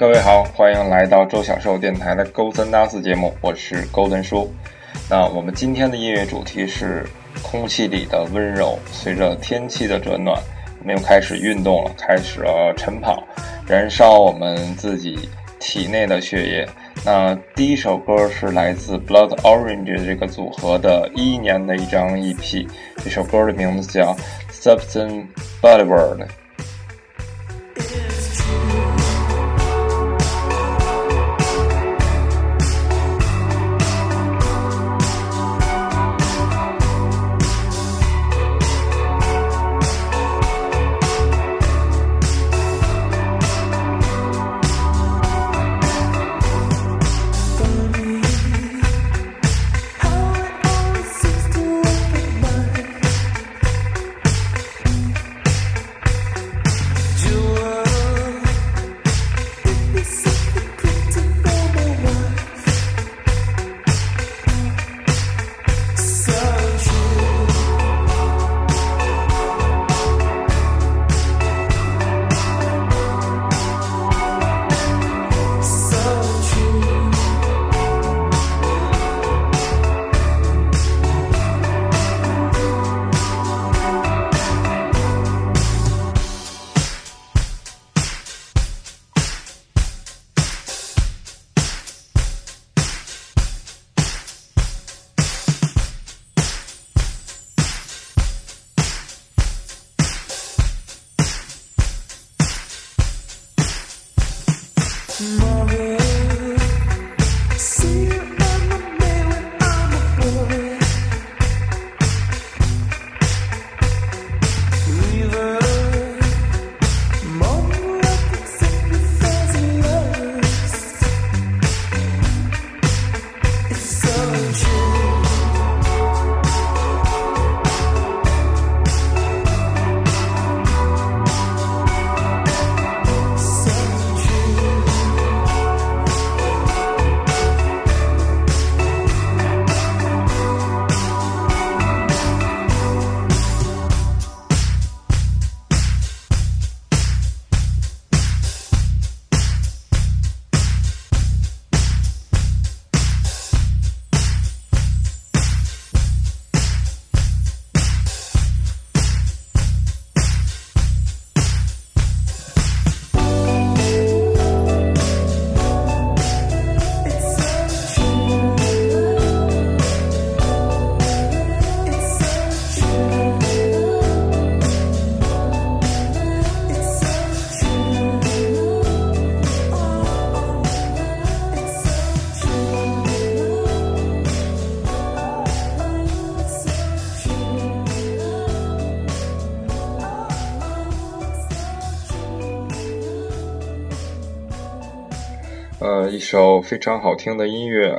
各位好，欢迎来到周小寿电台的勾三搭四节目，我是勾登叔。那我们今天的音乐主题是空气里的温柔。随着天气的转暖，我们又开始运动了，开始了晨跑，燃烧我们自己体内的血液。那第一首歌是来自 Blood Orange 这个组合的一一年的一张 EP，这首歌的名字叫 Substance Boulevard。一首非常好听的音乐，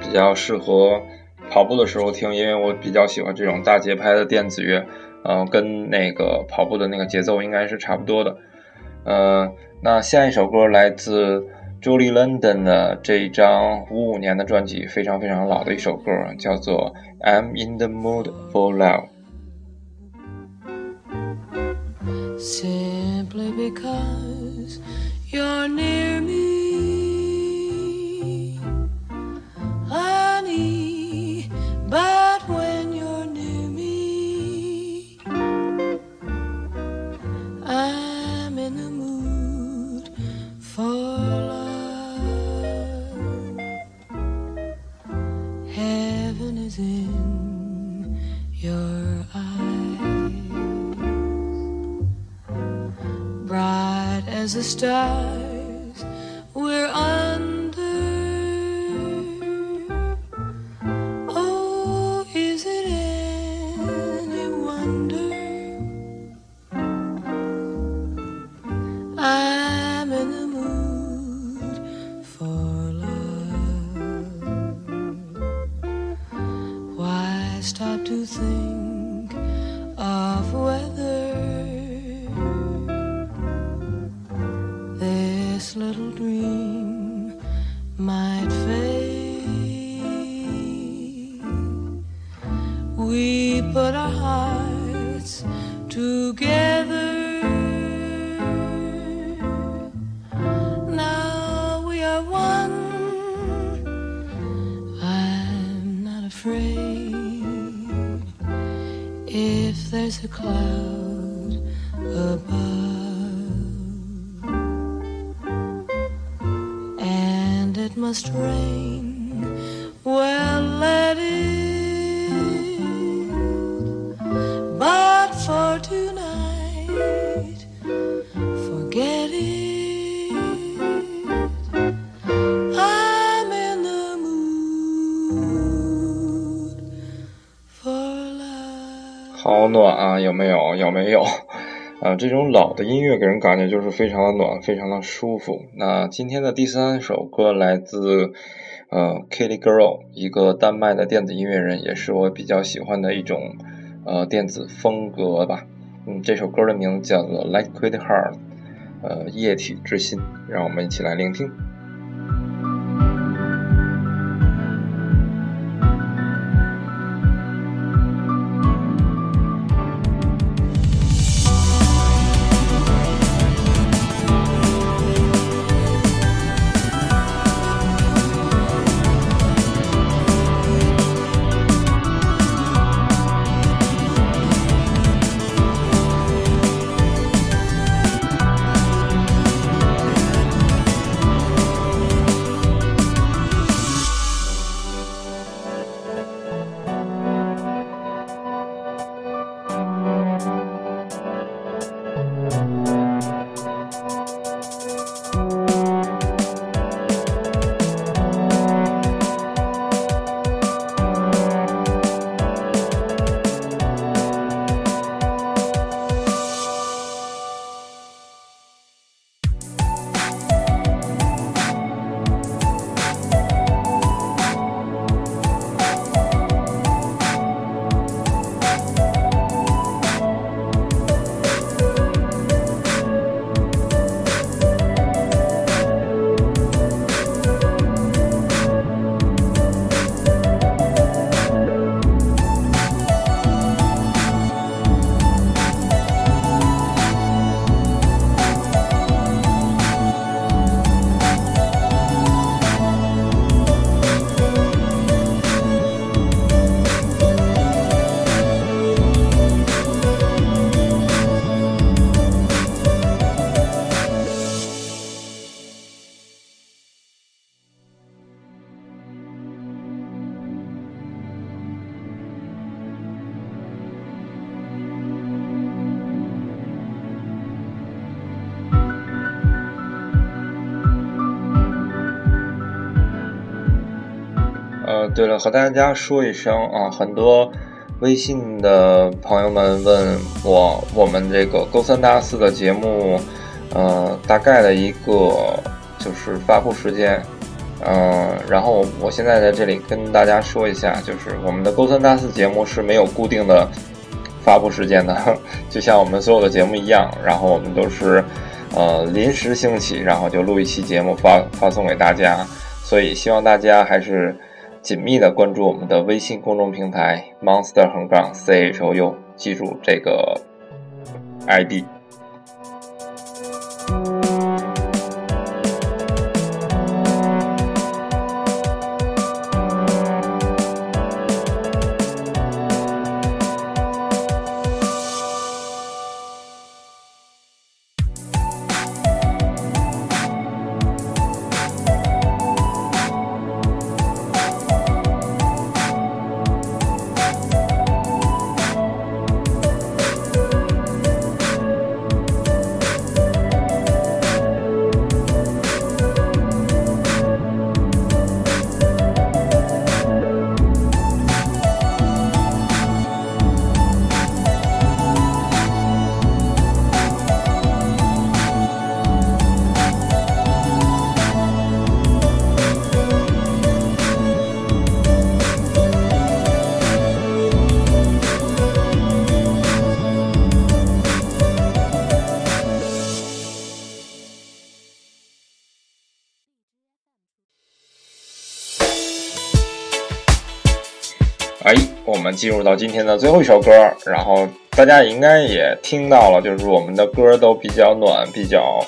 比较适合跑步的时候听，因为我比较喜欢这种大节拍的电子乐，嗯，跟那个跑步的那个节奏应该是差不多的。呃，那下一首歌来自 Julie London 的这一张五五年的专辑，非常非常老的一首歌，叫做《I'm in the Mood for Love》。Simply because you're near me. As the stars. We're under. Afraid if there's a cloud above and it must rain. 暖啊，有没有？有没有？啊，这种老的音乐给人感觉就是非常的暖，非常的舒服。那今天的第三首歌来自呃 Kitty Girl，一个丹麦的电子音乐人，也是我比较喜欢的一种呃电子风格吧。嗯，这首歌的名字叫做 Liquid Heart，呃，液体之心。让我们一起来聆听。对了，和大家说一声啊，很多微信的朋友们问我，我们这个勾三搭四的节目，呃，大概的一个就是发布时间，嗯、然后我现在在这里跟大家说一下，就是我们的勾三搭四节目是没有固定的发布时间的，就像我们所有的节目一样，然后我们都是呃临时兴起，然后就录一期节目发发送给大家，所以希望大家还是。紧密的关注我们的微信公众平台 Monster 横杠 C H O U，记住这个 ID。进入到今天的最后一首歌，然后大家应该也听到了，就是我们的歌都比较暖，比较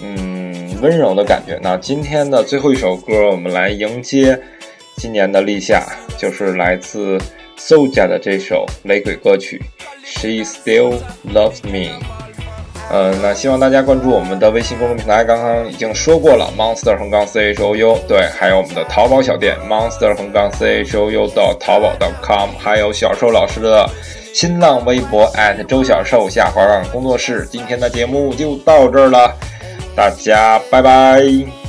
嗯温柔的感觉。那今天的最后一首歌，我们来迎接今年的立夏就是来自 Soja 的这首雷鬼歌曲《She Still Loves Me》。呃，那希望大家关注我们的微信公众平台，刚刚已经说过了，Monster 横杠 C H O U，对，还有我们的淘宝小店 Monster 横杠 C H O U 到淘宝 .com，还有小瘦老师的新浪微博周小瘦下滑杠工作室。今天的节目就到这儿了，大家拜拜。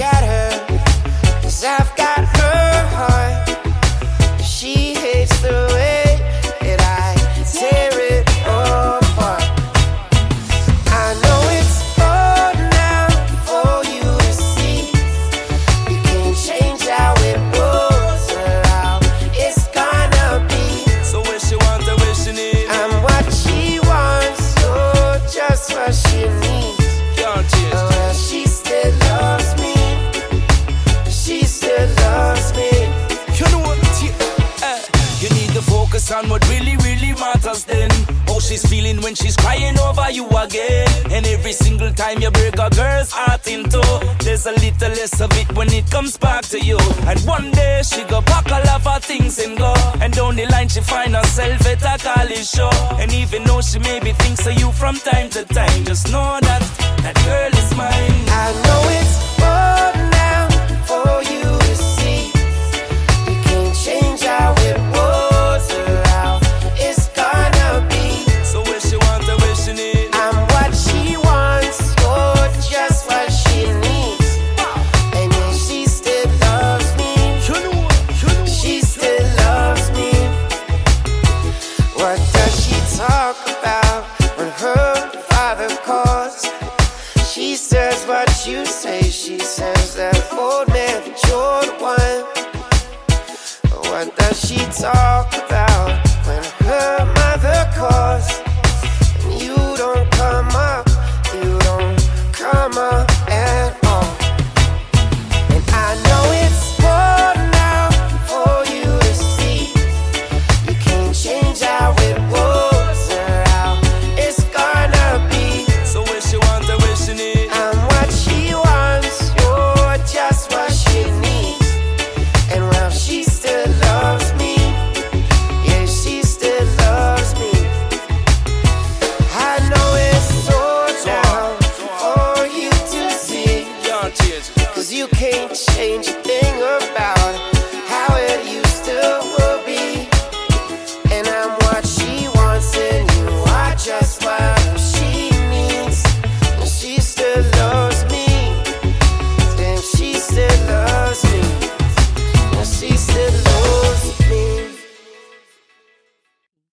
Forget her, cause I've got her heart. She hates the way that I tear it apart. I know it's hard now for you to see. You can't change how it was or how it's gonna be. So where she wants and where she need. I'm what she wants, oh, just what she needs. Can't change. What really, really matters then. How she's feeling when she's crying over you again. And every single time you break a girl's heart in two, there's a little less of it when it comes back to you. And one day she go pack all of her things and go. And down the line she find herself at a college show. And even though she maybe thinks of you from time to time, just know that